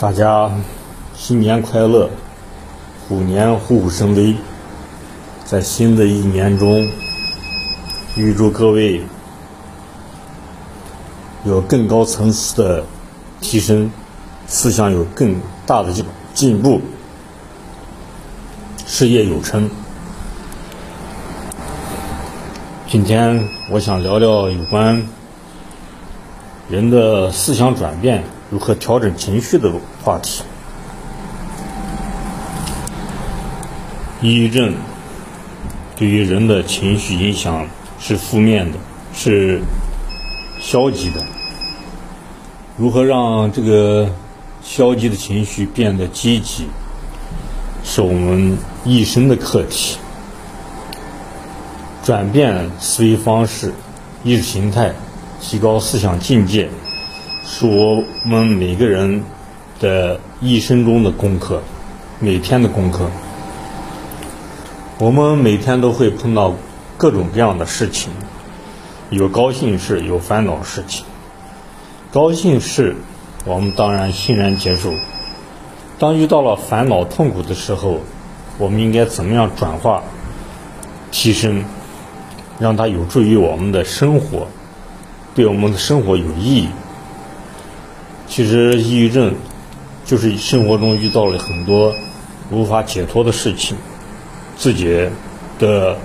大家新年快乐，虎年虎虎生威。在新的一年中，预祝各位有更高层次的提升，思想有更大的进进步，事业有成。今天我想聊聊有关人的思想转变如何调整情绪的话题。抑郁症。对于人的情绪影响是负面的，是消极的。如何让这个消极的情绪变得积极，是我们一生的课题。转变思维方式、意识形态，提高思想境界，是我们每个人的一生中的功课，每天的功课。我们每天都会碰到各种各样的事情，有高兴事，有烦恼事情。高兴事，我们当然欣然接受；当遇到了烦恼、痛苦的时候，我们应该怎么样转化、提升，让它有助于我们的生活，对我们的生活有意义？其实，抑郁症就是生活中遇到了很多无法解脱的事情。自己的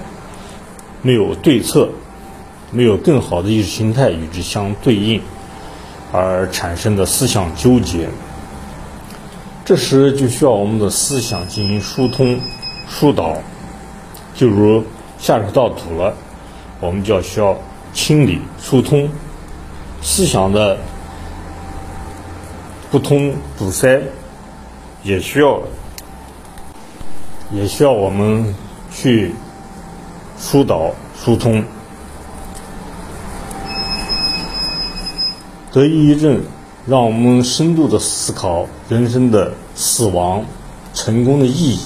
没有对策，没有更好的意识形态与之相对应，而产生的思想纠结。这时就需要我们的思想进行疏通、疏导。就如下水道堵了，我们就要需要清理、疏通思想的不通、堵塞，也需要。也需要我们去疏导、疏通。得抑郁症，让我们深度的思考人生的死亡、成功的意义。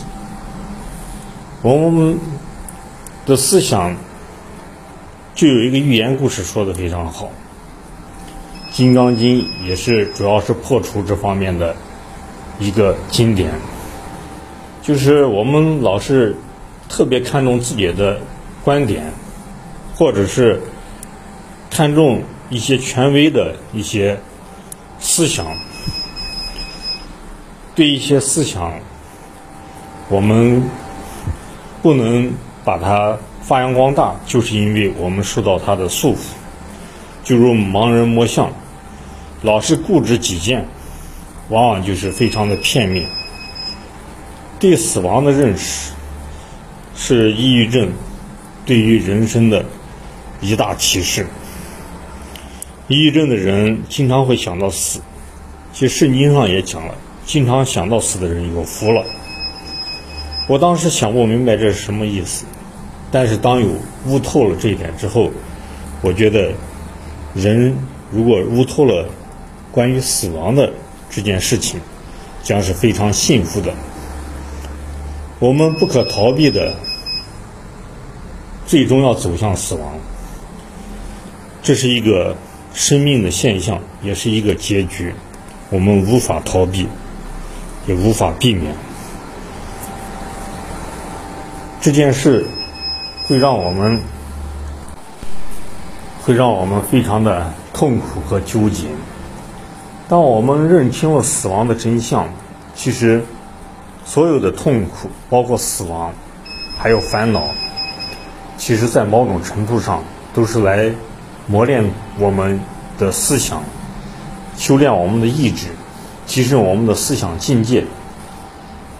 我们的思想就有一个寓言故事说的非常好，《金刚经》也是主要是破除这方面的一个经典。就是我们老是特别看重自己的观点，或者是看重一些权威的一些思想，对一些思想，我们不能把它发扬光大，就是因为我们受到它的束缚，就如盲人摸象，老是固执己见，往往就是非常的片面。对死亡的认识，是抑郁症对于人生的一大启示。抑郁症的人经常会想到死，其实圣经上也讲了，经常想到死的人有福了。我当时想不明白这是什么意思，但是当有悟透了这一点之后，我觉得人如果悟透了关于死亡的这件事情，将是非常幸福的。我们不可逃避的，最终要走向死亡，这是一个生命的现象，也是一个结局，我们无法逃避，也无法避免。这件事会让我们，会让我们非常的痛苦和纠结。当我们认清了死亡的真相，其实。所有的痛苦，包括死亡，还有烦恼，其实，在某种程度上，都是来磨练我们的思想，修炼我们的意志，提升我们的思想境界。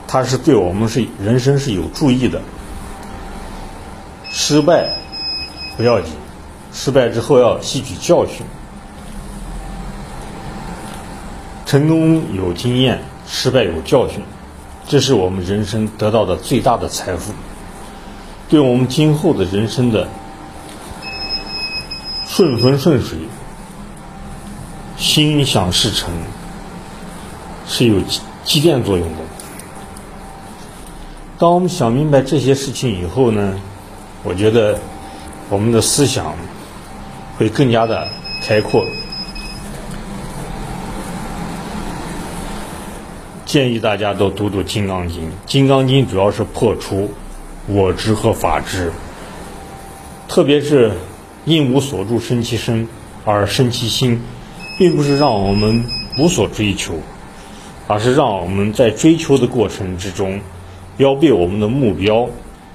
它是对我们是人生是有注意的。失败不要紧，失败之后要吸取教训；成功有经验，失败有教训。这是我们人生得到的最大的财富，对我们今后的人生的顺风顺水、心想事成是有积淀作用的。当我们想明白这些事情以后呢，我觉得我们的思想会更加的开阔。建议大家都读读《金刚经》，《金刚经》主要是破除我执和法执，特别是因无所住生其身而生其心，并不是让我们无所追求，而是让我们在追求的过程之中，要被我们的目标、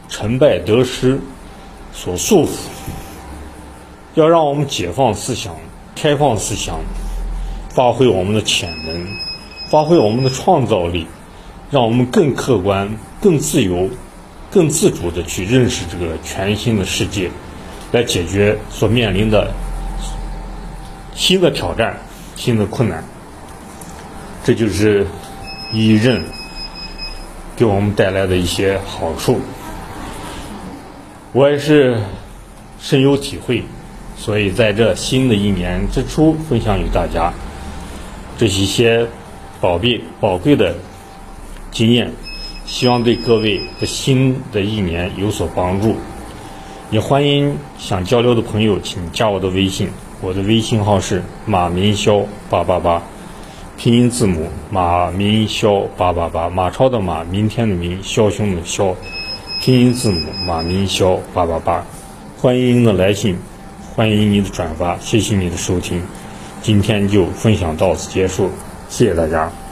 成败得失所束缚，要让我们解放思想、开放思想，发挥我们的潜能。发挥我们的创造力，让我们更客观、更自由、更自主的去认识这个全新的世界，来解决所面临的新的挑战、新的困难。这就是一任给我们带来的一些好处。我也是深有体会，所以在这新的一年之初，分享与大家这一些。宝贝宝贵的经验，希望对各位的新的一年有所帮助。也欢迎想交流的朋友，请加我的微信，我的微信号是马明霄八八八，拼音字母马明霄八八八，马超的马，明天的明，枭雄的枭，拼音字母马明霄八八八。欢迎您的来信，欢迎您的转发，谢谢您的收听，今天就分享到此结束。谢谢大家。